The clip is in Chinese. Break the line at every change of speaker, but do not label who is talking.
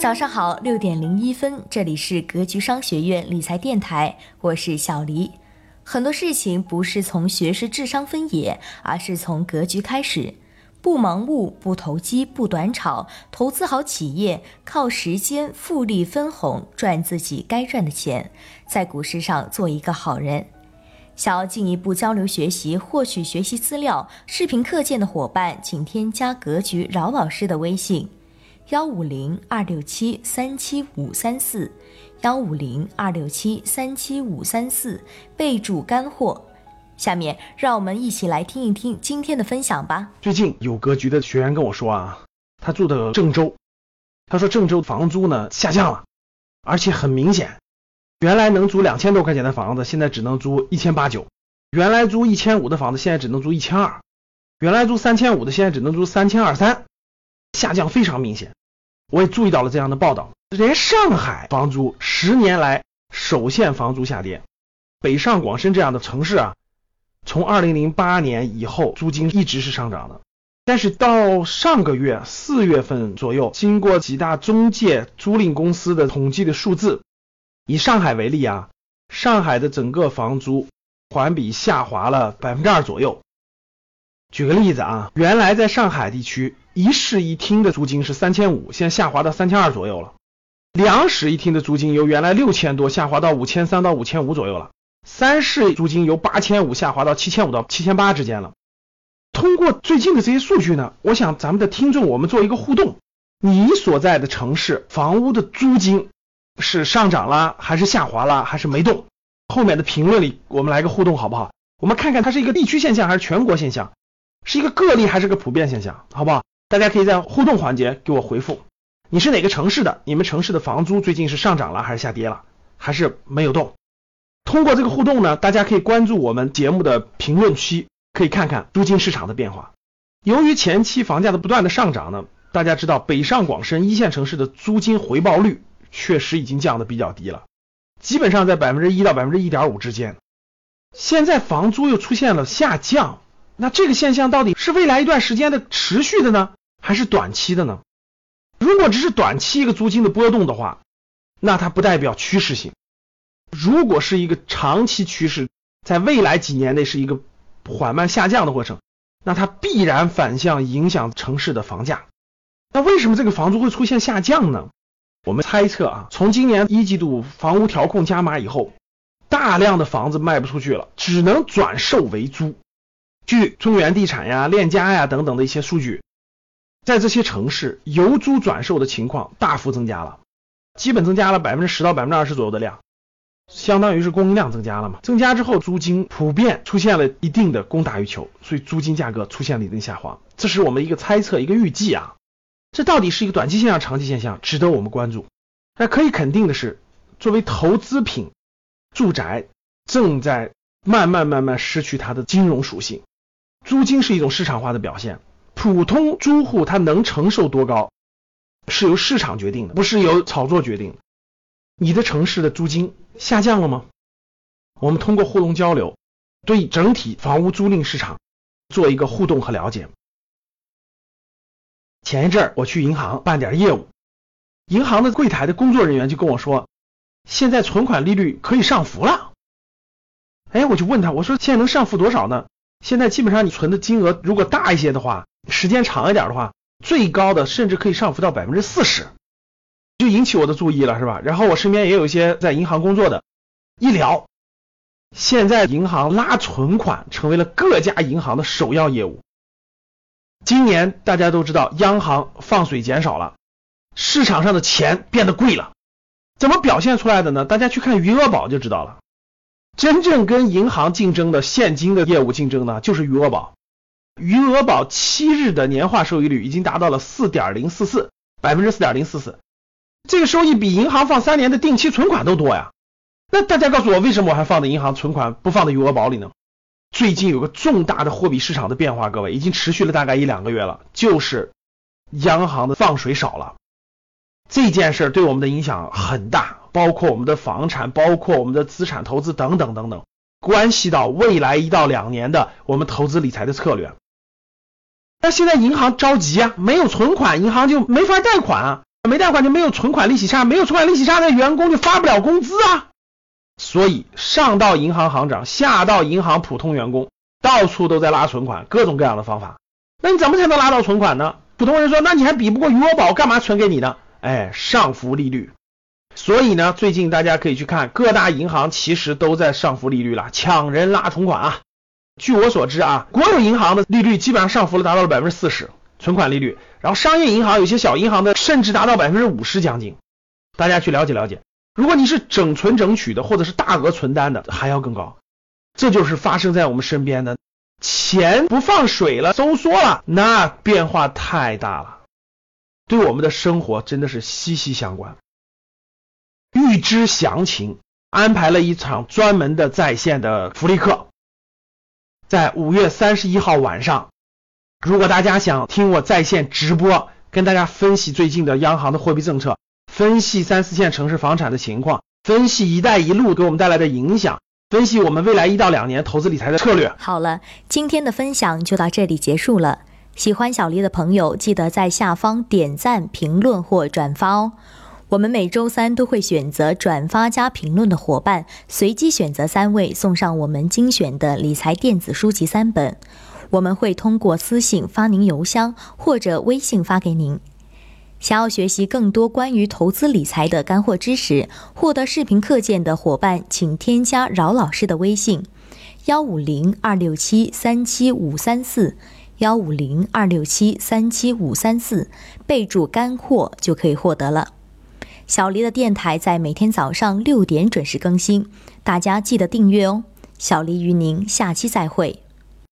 早上好，六点零一分，这里是格局商学院理财电台，我是小黎。很多事情不是从学识、智商分野，而是从格局开始。不盲目，不投机，不短炒，投资好企业，靠时间复利分红赚自己该赚的钱，在股市上做一个好人。想要进一步交流学习、获取学习资料、视频课件的伙伴，请添加格局饶老师的微信：幺五零二六七三七五三四，幺五零二六七三七五三四，备注干货。下面让我们一起来听一听今天的分享吧。
最近有格局的学员跟我说啊，他住的郑州，他说郑州房租呢下降了，而且很明显，原来能租两千多块钱的房子，现在只能租一千八九；原来租一千五的房子，现在只能租一千二；原来租三千五的，现在只能租三千二三，下降非常明显。我也注意到了这样的报道，连上海房租十年来首现房租下跌，北上广深这样的城市啊。从二零零八年以后，租金一直是上涨的，但是到上个月四月份左右，经过几大中介租赁公司的统计的数字，以上海为例啊，上海的整个房租环比下滑了百分之二左右。举个例子啊，原来在上海地区一室一厅的租金是三千五，现在下滑到三千二左右了；两室一厅的租金由原来六千多下滑到五千三到五千五左右了。三室租金由八千五下滑到七千五到七千八之间了。通过最近的这些数据呢，我想咱们的听众，我们做一个互动：你所在的城市房屋的租金是上涨了，还是下滑了，还是没动？后面的评论里我们来个互动好不好？我们看看它是一个地区现象还是全国现象，是一个个例还是个普遍现象，好不好？大家可以在互动环节给我回复，你是哪个城市的？你们城市的房租最近是上涨了还是下跌了，还是没有动？通过这个互动呢，大家可以关注我们节目的评论区，可以看看租金市场的变化。由于前期房价的不断的上涨呢，大家知道北上广深一线城市的租金回报率确实已经降的比较低了，基本上在百分之一到百分之一点五之间。现在房租又出现了下降，那这个现象到底是未来一段时间的持续的呢，还是短期的呢？如果只是短期一个租金的波动的话，那它不代表趋势性。如果是一个长期趋势，在未来几年内是一个缓慢下降的过程，那它必然反向影响城市的房价。那为什么这个房租会出现下降呢？我们猜测啊，从今年一季度房屋调控加码以后，大量的房子卖不出去了，只能转售为租。据中原地产呀、链家呀等等的一些数据，在这些城市，由租转售的情况大幅增加了，基本增加了百分之十到百分之二十左右的量。相当于是供应量增加了嘛？增加之后，租金普遍出现了一定的供大于求，所以租金价格出现了一定下滑。这是我们一个猜测，一个预计啊。这到底是一个短期现象、长期现象，值得我们关注。那可以肯定的是，作为投资品，住宅正在慢慢慢慢失去它的金融属性。租金是一种市场化的表现，普通租户他能承受多高，是由市场决定的，不是由炒作决定。你的城市的租金下降了吗？我们通过互动交流，对整体房屋租赁市场做一个互动和了解。前一阵儿我去银行办点业务，银行的柜台的工作人员就跟我说，现在存款利率可以上浮了。哎，我就问他，我说现在能上浮多少呢？现在基本上你存的金额如果大一些的话，时间长一点的话，最高的甚至可以上浮到百分之四十。就引起我的注意了，是吧？然后我身边也有一些在银行工作的，一聊，现在银行拉存款成为了各家银行的首要业务。今年大家都知道，央行放水减少了，市场上的钱变得贵了，怎么表现出来的呢？大家去看余额宝就知道了。真正跟银行竞争的现金的业务竞争呢，就是余额宝。余额宝七日的年化收益率已经达到了四点零四四，百分之四点零四四。这个收益比银行放三年的定期存款都多呀！那大家告诉我，为什么我还放在银行存款，不放在余额宝里呢？最近有个重大的货币市场的变化，各位已经持续了大概一两个月了，就是央行的放水少了。这件事对我们的影响很大，包括我们的房产，包括我们的资产投资等等等等，关系到未来一到两年的我们投资理财的策略。那现在银行着急啊，没有存款，银行就没法贷款啊。没贷款就没有存款利息差，没有存款利息差，那员工就发不了工资啊。所以上到银行行长，下到银行普通员工，到处都在拉存款，各种各样的方法。那你怎么才能拉到存款呢？普通人说，那你还比不过余额宝，干嘛存给你呢？哎，上浮利率。所以呢，最近大家可以去看各大银行，其实都在上浮利率了，抢人拉存款啊。据我所知啊，国有银行的利率基本上上浮了达到了百分之四十，存款利率。然后商业银行有些小银行的甚至达到百分之五十将近。大家去了解了解。如果你是整存整取的，或者是大额存单的，还要更高。这就是发生在我们身边的，钱不放水了，收缩了，那变化太大了，对我们的生活真的是息息相关。预知详情，安排了一场专门的在线的福利课，在五月三十一号晚上。如果大家想听我在线直播，跟大家分析最近的央行的货币政策。分析三四线城市房产的情况，分析“一带一路”给我们带来的影响，分析我们未来一到两年投资理财的策略。
好了，今天的分享就到这里结束了。喜欢小黎的朋友，记得在下方点赞、评论或转发哦。我们每周三都会选择转发加评论的伙伴，随机选择三位送上我们精选的理财电子书籍三本。我们会通过私信发您邮箱或者微信发给您。想要学习更多关于投资理财的干货知识，获得视频课件的伙伴，请添加饶老师的微信：幺五零二六七三七五三四，幺五零二六七三七五三四，备注干货就可以获得了。小黎的电台在每天早上六点准时更新，大家记得订阅哦。小黎与您下期再会。